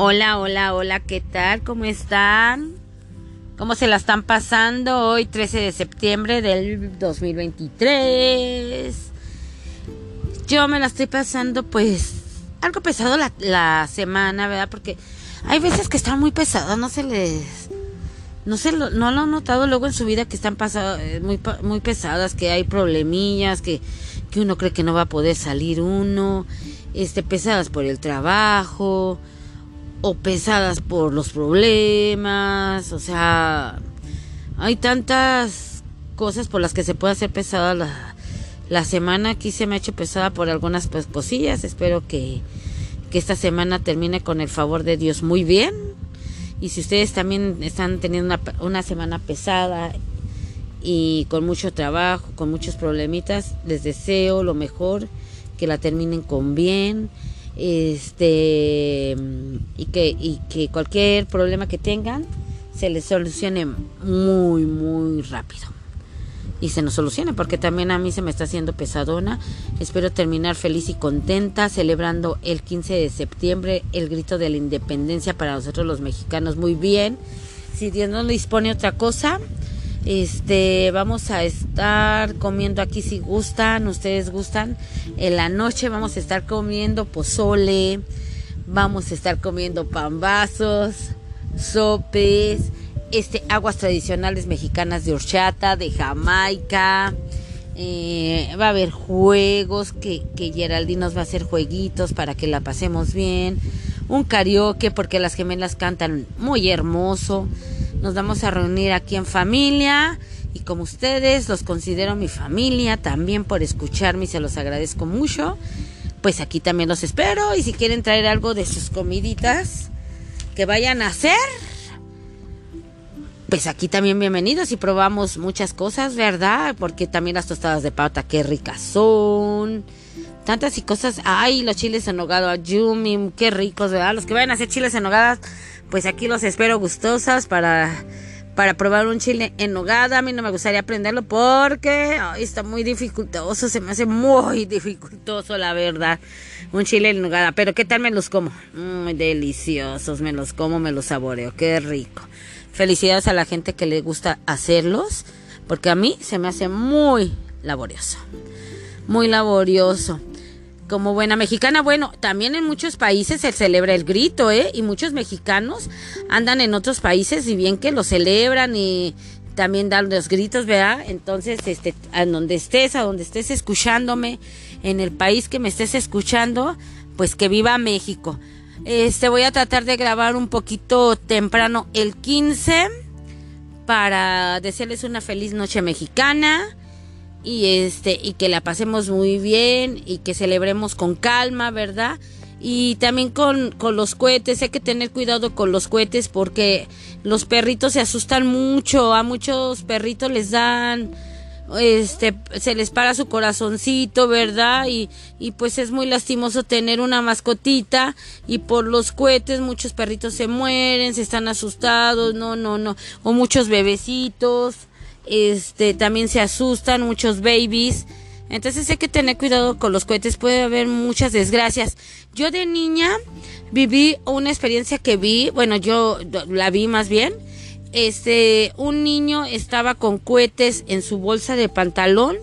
Hola, hola, hola, ¿qué tal? ¿Cómo están? ¿Cómo se la están pasando hoy, 13 de septiembre del 2023? Yo me la estoy pasando pues algo pesado la, semana, ¿verdad? Porque hay veces que están muy pesadas, no se les... No, se lo, no lo han notado luego en su vida que están pasado, eh, muy, muy pesadas, que hay problemillas, que, que uno cree que no va a poder salir uno, este, pesadas por el trabajo, o pesadas por los problemas, o sea, hay tantas cosas por las que se puede hacer pesada la, la semana. Aquí se me ha hecho pesada por algunas pues, cosillas. Espero que, que esta semana termine con el favor de Dios muy bien. Y si ustedes también están teniendo una, una semana pesada y con mucho trabajo, con muchos problemitas, les deseo lo mejor, que la terminen con bien este y que y que cualquier problema que tengan se les solucione muy muy rápido. Y se nos solucione porque también a mí se me está haciendo pesadona. Espero terminar feliz y contenta celebrando el 15 de septiembre el grito de la independencia para nosotros los mexicanos. Muy bien. Si Dios no dispone otra cosa este, vamos a estar comiendo aquí si gustan, ustedes gustan. En la noche vamos a estar comiendo pozole, vamos a estar comiendo pambazos, sopes, este, aguas tradicionales mexicanas de horchata, de Jamaica. Eh, va a haber juegos que, que Geraldine nos va a hacer jueguitos para que la pasemos bien. Un karaoke porque las gemelas cantan muy hermoso. Nos vamos a reunir aquí en familia y como ustedes los considero mi familia también por escucharme y se los agradezco mucho. Pues aquí también los espero y si quieren traer algo de sus comiditas que vayan a hacer, pues aquí también bienvenidos y probamos muchas cosas, ¿verdad? Porque también las tostadas de pata, qué ricas son. Tantas y cosas. Ay, los chiles en nogada, yumi, qué ricos, ¿verdad? Los que vayan a hacer chiles en nogada pues aquí los espero gustosas para, para probar un chile en nogada. A mí no me gustaría aprenderlo porque está muy dificultoso, se me hace muy dificultoso la verdad. Un chile en nogada, pero ¿qué tal me los como? Muy deliciosos, me los como, me los saboreo, qué rico. Felicidades a la gente que le gusta hacerlos, porque a mí se me hace muy laborioso. Muy laborioso como buena mexicana, bueno, también en muchos países se celebra el grito, ¿eh? Y muchos mexicanos andan en otros países y bien que lo celebran y también dan los gritos, ¿verdad? Entonces, este, a donde estés, a donde estés escuchándome, en el país que me estés escuchando, pues que viva México. Este, voy a tratar de grabar un poquito temprano el 15 para desearles una feliz noche mexicana y este y que la pasemos muy bien y que celebremos con calma, ¿verdad? Y también con, con los cohetes, hay que tener cuidado con los cohetes porque los perritos se asustan mucho, a muchos perritos les dan este se les para su corazoncito, ¿verdad? Y, y pues es muy lastimoso tener una mascotita y por los cohetes muchos perritos se mueren, se están asustados, no, no, no, o muchos bebecitos este también se asustan muchos babies. Entonces hay que tener cuidado con los cohetes, puede haber muchas desgracias. Yo de niña viví una experiencia que vi, bueno, yo la vi más bien. Este, un niño estaba con cohetes en su bolsa de pantalón,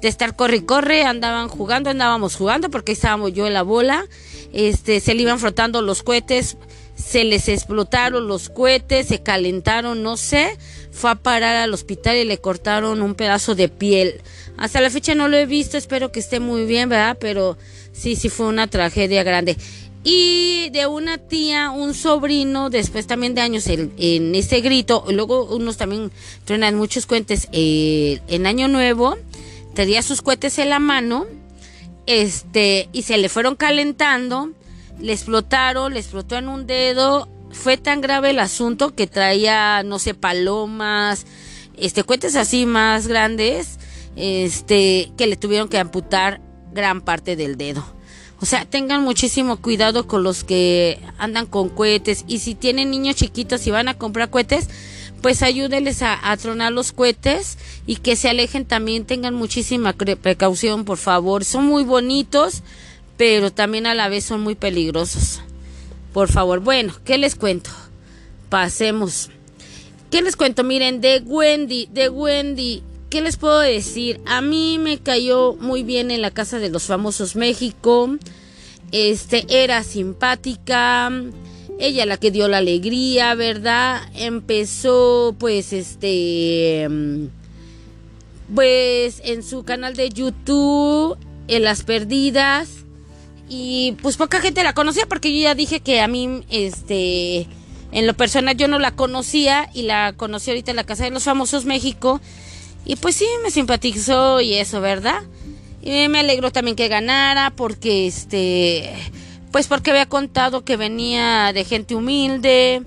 de estar corre y corre, andaban jugando, andábamos jugando porque estábamos yo en la bola. Este, se le iban frotando los cohetes, se les explotaron los cohetes, se calentaron, no sé, fue a parar al hospital y le cortaron un pedazo de piel. Hasta la fecha no lo he visto, espero que esté muy bien, ¿verdad? Pero sí, sí fue una tragedia grande. Y de una tía, un sobrino, después también de años en, ese grito, y luego unos también truenan muchos cohetes eh, en Año Nuevo, tenía sus cohetes en la mano, este, y se le fueron calentando le explotaron, le explotó en un dedo. Fue tan grave el asunto que traía, no sé, palomas, este, cohetes así más grandes, este, que le tuvieron que amputar gran parte del dedo. O sea, tengan muchísimo cuidado con los que andan con cohetes y si tienen niños chiquitos y van a comprar cohetes, pues ayúdenles a, a, tronar los cohetes y que se alejen también, tengan muchísima precaución, por favor. Son muy bonitos, pero también a la vez son muy peligrosos. Por favor, bueno, ¿qué les cuento? Pasemos. ¿Qué les cuento? Miren, de Wendy, de Wendy, ¿qué les puedo decir? A mí me cayó muy bien en la casa de los famosos México. Este, era simpática. Ella la que dio la alegría, ¿verdad? Empezó, pues, este. Pues en su canal de YouTube, en Las Perdidas. Y pues poca gente la conocía porque yo ya dije que a mí, este, en lo personal yo no la conocía y la conocí ahorita en la Casa de los Famosos México. Y pues sí, me simpatizó y eso, ¿verdad? Y me alegró también que ganara porque, este, pues porque había contado que venía de gente humilde,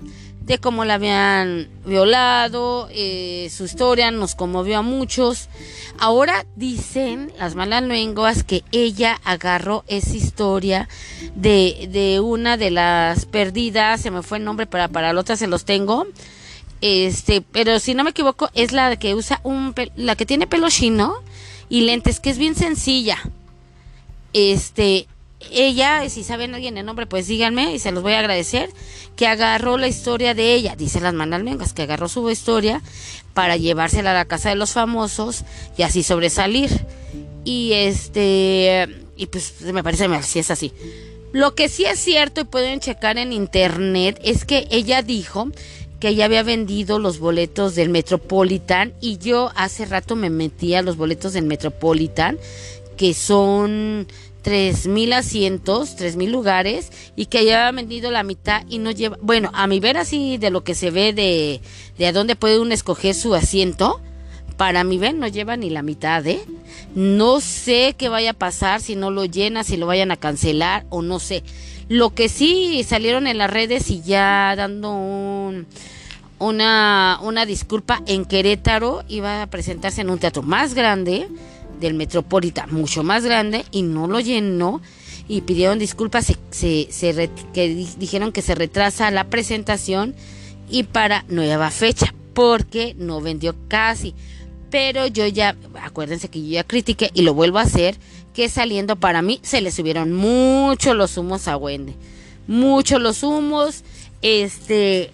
de cómo la habían violado, eh, su historia nos conmovió a muchos. Ahora dicen las malas lenguas que ella agarró esa historia de, de una de las perdidas, se me fue el nombre, para, para la otra se los tengo. Este, pero si no me equivoco, es la que usa un, la que tiene pelo chino y lentes, que es bien sencilla. Este, ella, si saben alguien el nombre, pues díganme y se los voy a agradecer, que agarró la historia de ella, dice las manalmengas, que agarró su historia para llevársela a la casa de los famosos y así sobresalir. Y este, y pues me parece si es así. Lo que sí es cierto y pueden checar en internet es que ella dijo que ella había vendido los boletos del Metropolitan y yo hace rato me metí a los boletos del Metropolitan que son tres mil asientos, tres mil lugares y que haya vendido la mitad y no lleva, bueno, a mi ver así de lo que se ve de, de a dónde puede uno escoger su asiento, para mi ver no lleva ni la mitad, ¿eh? No sé qué vaya a pasar si no lo llena, si lo vayan a cancelar o no sé. Lo que sí salieron en las redes y ya dando un, una, una disculpa en Querétaro iba a presentarse en un teatro más grande del Metropolitan, mucho más grande, y no lo llenó y pidieron disculpas, se, se, que dijeron que se retrasa la presentación y para nueva fecha, porque no vendió casi. Pero yo ya, acuérdense que yo ya critiqué y lo vuelvo a hacer, que saliendo para mí se le subieron mucho los humos a Wendy. Mucho los humos, este,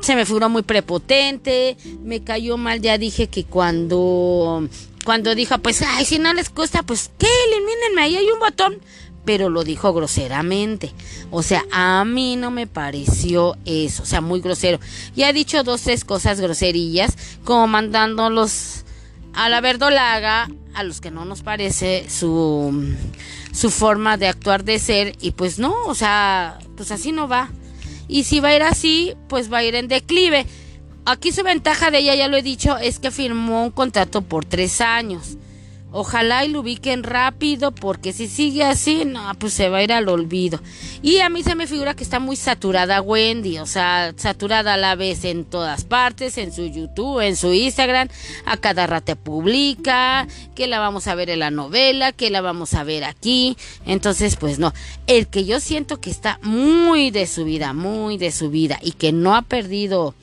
se me figuró muy prepotente, me cayó mal, ya dije que cuando cuando dijo, pues, ay, si no les gusta, pues, ¿qué? Elimínenme, ahí hay un botón. Pero lo dijo groseramente. O sea, a mí no me pareció eso. O sea, muy grosero. Y ha dicho dos, tres cosas groserillas, como mandándolos a la verdolaga, a los que no nos parece su, su forma de actuar, de ser. Y pues no, o sea, pues así no va. Y si va a ir así, pues va a ir en declive. Aquí su ventaja de ella, ya lo he dicho, es que firmó un contrato por tres años. Ojalá y lo ubiquen rápido porque si sigue así, no, pues se va a ir al olvido. Y a mí se me figura que está muy saturada Wendy, o sea, saturada a la vez en todas partes, en su YouTube, en su Instagram, a cada rato publica, que la vamos a ver en la novela, que la vamos a ver aquí. Entonces, pues no, el que yo siento que está muy de su vida, muy de su vida y que no ha perdido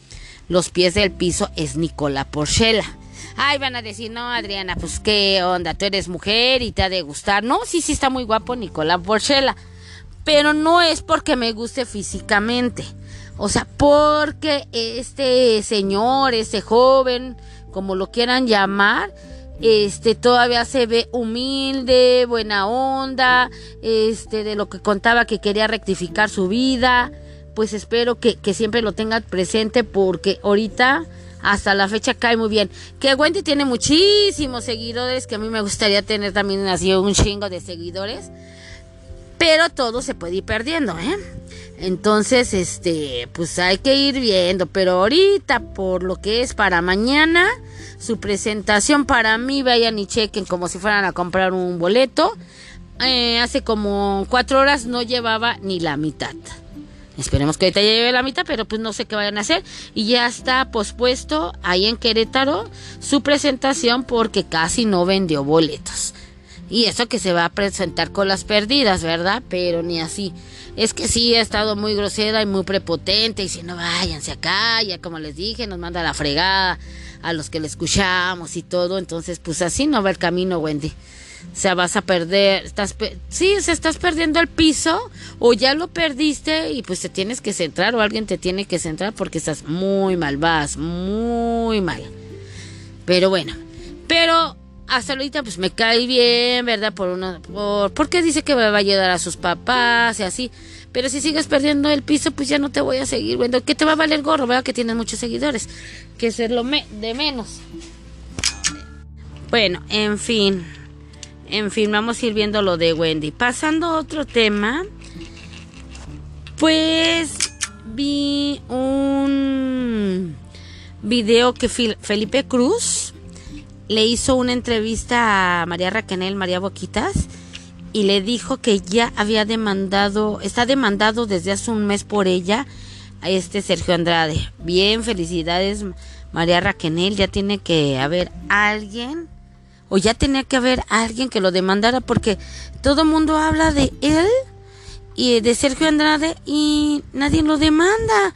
los pies del piso es Nicola Porchela. Ay, van a decir, no, Adriana, pues qué onda, tú eres mujer y te ha de gustar. No, sí, sí está muy guapo Nicola Porchela. Pero no es porque me guste físicamente. O sea, porque este señor, este joven, como lo quieran llamar, este todavía se ve humilde, buena onda, este de lo que contaba que quería rectificar su vida pues espero que, siempre lo tengan presente porque ahorita hasta la fecha cae muy bien. Que Wendy tiene muchísimos seguidores, que a mí me gustaría tener también así un chingo de seguidores. Pero todo se puede ir perdiendo, ¿eh? Entonces, este, pues hay que ir viendo. Pero ahorita, por lo que es para mañana, su presentación para mí, vayan y chequen como si fueran a comprar un boleto. Eh, hace como cuatro horas no llevaba ni la mitad. Esperemos que ahorita lleve la mitad, pero pues no sé qué vayan a hacer. Y ya está pospuesto ahí en Querétaro su presentación porque casi no vendió boletos. Y eso que se va a presentar con las perdidas, ¿verdad? Pero ni así. Es que sí ha estado muy grosera y muy prepotente. No, váyanse acá, ya como les dije, nos manda la fregada a los que le escuchamos y todo. Entonces, pues así no va el camino, Wendy. O sea, vas a perder, estás, sí, se estás perdiendo el piso o ya lo perdiste y pues te tienes que centrar o alguien te tiene que centrar porque estás muy mal, vas muy mal. Pero bueno, pero hasta ahorita pues me cae bien, ¿verdad? Por una, por, porque dice que me va a ayudar a sus papás y así. Pero si sigues perdiendo el piso, pues ya no te voy a seguir, bueno, que te va a valer gorro, ¿verdad? Que tienes muchos seguidores, que es lo de menos. Bueno, en fin. En fin, vamos a ir viendo lo de Wendy. Pasando a otro tema, pues vi un video que Felipe Cruz le hizo una entrevista a María Raquenel, María Boquitas, y le dijo que ya había demandado, está demandado desde hace un mes por ella a este Sergio Andrade. Bien, felicidades María Raquenel, ya tiene que haber alguien o ya tenía que haber alguien que lo demandara porque todo el mundo habla de él y de Sergio Andrade y nadie lo demanda.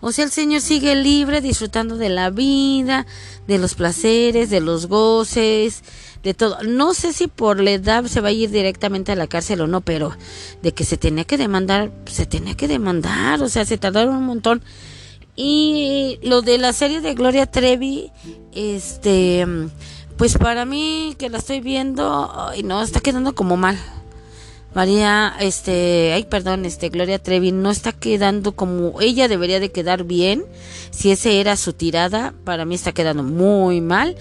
O sea, el Señor sigue libre, disfrutando de la vida, de los placeres, de los goces, de todo. No sé si por la edad se va a ir directamente a la cárcel o no, pero de que se tenía que demandar, se tenía que demandar, o sea, se tardaron un montón. Y lo de la serie de Gloria Trevi, este, pues para mí que la estoy viendo, ay no, está quedando como mal. María, este, ay, perdón, este, Gloria Trevi no está quedando como ella debería de quedar bien. Si ese era su tirada, para mí está quedando muy mal.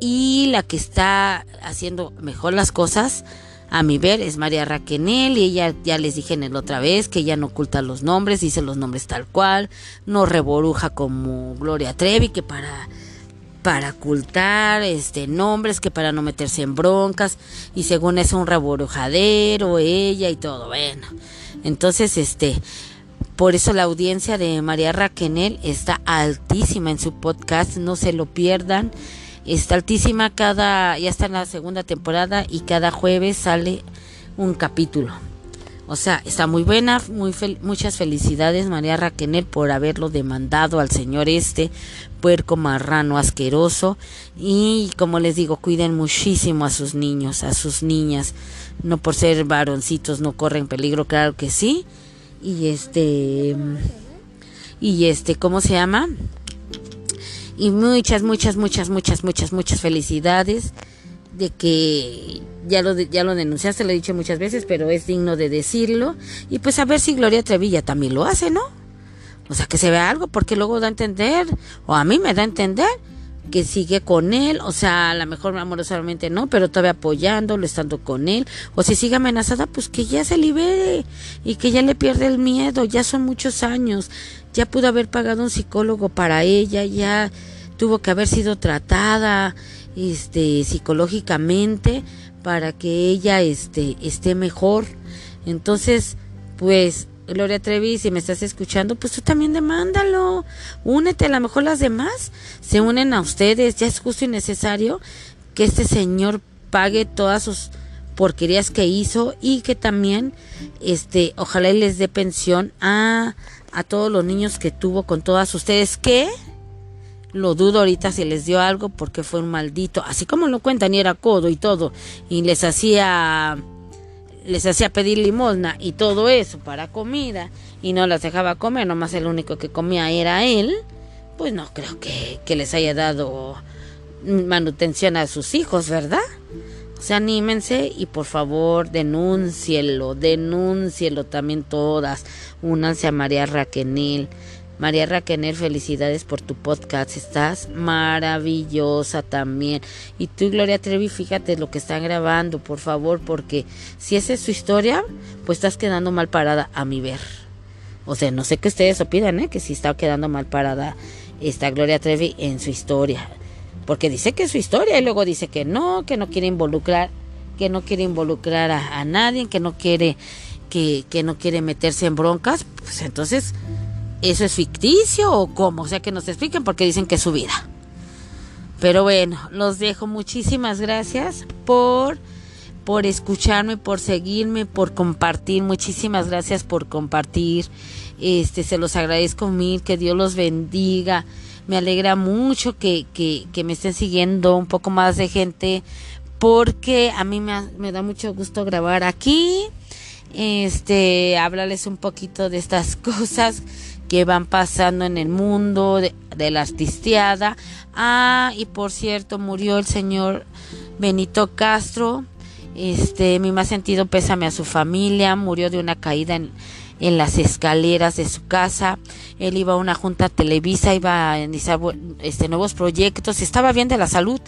Y la que está haciendo mejor las cosas, a mi ver, es María Raquenel. Y ella, ya les dije en el otra vez, que ella no oculta los nombres, dice los nombres tal cual, no reboruja como Gloria Trevi, que para para ocultar este nombres que para no meterse en broncas y según es un reborujadero ella y todo bueno. Entonces este por eso la audiencia de María Raquenel está altísima en su podcast no se lo pierdan. Está altísima cada ya está en la segunda temporada y cada jueves sale un capítulo o sea, está muy buena, muy muchas felicidades María Raquenel por haberlo demandado al señor este, puerco marrano asqueroso. Y como les digo, cuiden muchísimo a sus niños, a sus niñas. No por ser varoncitos no corren peligro, claro que sí. Y este... Y este, ¿cómo se llama? Y muchas, muchas, muchas, muchas, muchas, muchas felicidades de que ya lo, ya lo denunciaste, lo he dicho muchas veces, pero es digno de decirlo. Y pues a ver si Gloria Trevilla también lo hace, ¿no? O sea, que se vea algo, porque luego da a entender, o a mí me da a entender, que sigue con él, o sea, a lo mejor amorosamente no, pero todavía apoyándolo, estando con él, o si sigue amenazada, pues que ya se libere y que ya le pierde el miedo, ya son muchos años, ya pudo haber pagado un psicólogo para ella, ya tuvo que haber sido tratada, este, psicológicamente para que ella, este, esté mejor. Entonces, pues Gloria Trevi, si me estás escuchando, pues tú también demándalo. Únete, a lo mejor las demás se unen a ustedes. Ya es justo y necesario que este señor pague todas sus porquerías que hizo y que también, este, ojalá les dé pensión a, a todos los niños que tuvo con todas ustedes. ¿Qué? Lo dudo ahorita si les dio algo porque fue un maldito, así como lo cuentan y era codo y todo, y les hacía les hacía pedir limosna y todo eso para comida y no las dejaba comer, nomás el único que comía era él, pues no creo que, que les haya dado manutención a sus hijos, ¿verdad? O sea, anímense y por favor denúncielo, denúncielo también todas. Únanse a María Raquenil. María Raquenel, felicidades por tu podcast. Estás maravillosa también. Y tú, Gloria Trevi, fíjate lo que están grabando, por favor, porque si esa es su historia, pues estás quedando mal parada a mi ver. O sea, no sé qué ustedes opinan, ¿eh? Que si está quedando mal parada esta Gloria Trevi en su historia. Porque dice que es su historia y luego dice que no, que no quiere involucrar, que no quiere involucrar a, a nadie, que no quiere, que, que no quiere meterse en broncas. Pues entonces ¿Eso es ficticio o cómo? O sea, que nos expliquen porque dicen que es su vida. Pero bueno, los dejo. Muchísimas gracias por, por escucharme, por seguirme, por compartir. Muchísimas gracias por compartir. Este, se los agradezco mil. Que Dios los bendiga. Me alegra mucho que, que, me estén siguiendo un poco más de gente porque a mí me, me da mucho gusto grabar aquí, este, hablarles un poquito de estas cosas que van pasando en el mundo de, la artisteada. Ah, y por cierto, murió el señor Benito Castro. Este, mi más sentido pésame a su familia, murió de una caída en, en las escaleras de su casa. Él iba a una junta Televisa, iba a iniciar este, nuevos proyectos, estaba bien de la salud.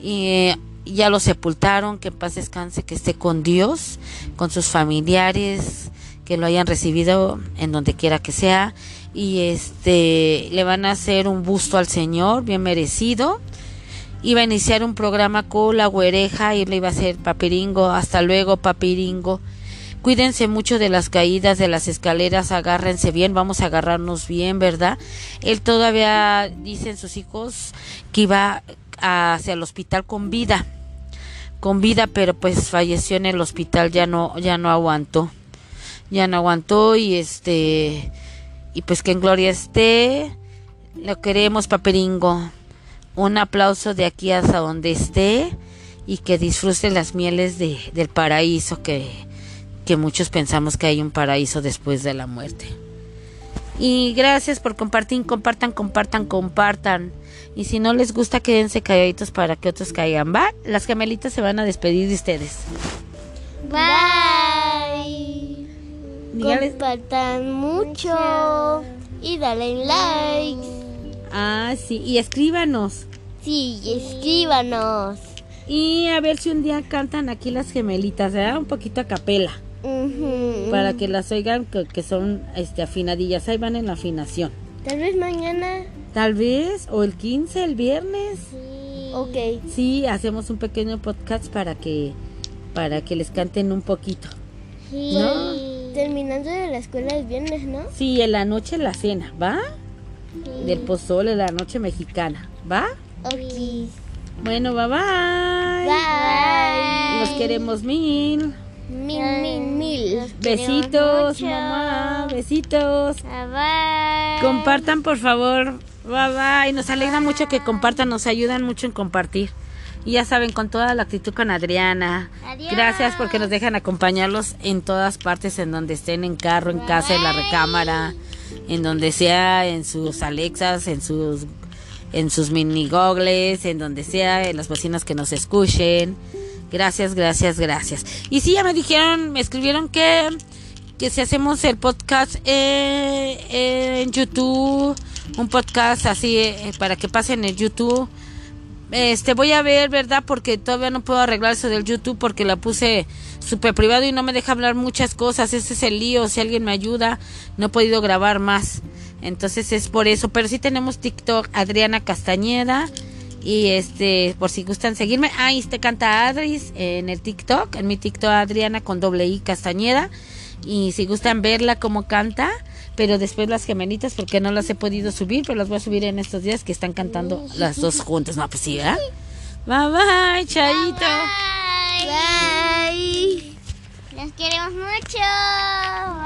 Y ya lo sepultaron, que en paz descanse, que esté con Dios, con sus familiares, que lo hayan recibido en donde quiera que sea. Y este, le van a hacer un busto al Señor, bien merecido. Iba a iniciar un programa con la güereja y le iba a hacer papiringo. Hasta luego, papiringo. Cuídense mucho de las caídas de las escaleras, agárrense bien, vamos a agarrarnos bien, ¿verdad? Él todavía, dicen sus hijos, que iba hacia el hospital con vida, con vida, pero pues falleció en el hospital, ya no, ya no aguantó, ya no aguantó y este, y pues que en gloria esté, lo queremos, paperingo, un aplauso de aquí hasta donde esté y que disfrute las mieles de, del paraíso que que muchos pensamos que hay un paraíso después de la muerte. Y gracias por compartir, compartan, compartan, compartan. Y si no les gusta, quédense calladitos para que otros caigan. ¿Va? Las gemelitas se van a despedir de ustedes. Bye. Compartan mucho y dale like. Ah, sí. Y escríbanos. Sí, escríbanos. Y a ver si un día cantan aquí las gemelitas, ¿verdad? Un poquito a capela para que las oigan que, son este afinadillas. Ahí van en la afinación. Tal vez mañana. Tal vez, o el 15, el viernes. Sí. Ok. Sí, hacemos un pequeño podcast para que, para que les canten un poquito. Sí. Terminando de la escuela el viernes, ¿no? Sí, en la noche la cena, ¿va? Del pozole, la noche mexicana, ¿va? Ok. Bueno, bye bye. Bye. Los queremos mil. Mil, mil, mil. Besitos, mamá. Besitos. Bye, bye. Compartan, por favor. Bye, bye. Nos alegra mucho que compartan. Nos ayudan mucho en compartir. Y ya saben, con toda la actitud con Adriana. Adiós. Gracias porque nos dejan acompañarlos en todas partes, en donde estén, en carro, en casa, en la recámara, en donde sea, en sus Alexas, en sus en sus mini gogles, en donde sea, en las bocinas que nos escuchen. Gracias, gracias, gracias. Y sí, ya me dijeron, me escribieron que, que si hacemos el podcast eh, en YouTube, un podcast así eh, para que pasen en YouTube. Este, voy a ver, ¿verdad? Porque todavía no puedo arreglar eso del YouTube porque la puse súper privado y no me deja hablar muchas cosas. Ese es el lío. Si alguien me ayuda, no he podido grabar más. Entonces es por eso. Pero sí tenemos TikTok, Adriana Castañeda. Y este, por si gustan seguirme, ahí te canta Adris en el TikTok, en mi TikTok Adriana con doble I Castañeda. Y si gustan verla como canta, pero después las gemelitas, porque no las he podido subir, pero las voy a subir en estos días que están cantando las dos juntas. No, pues sí, ¿eh? Bye bye, chaito. Bye. Bye. Los queremos mucho. Bye.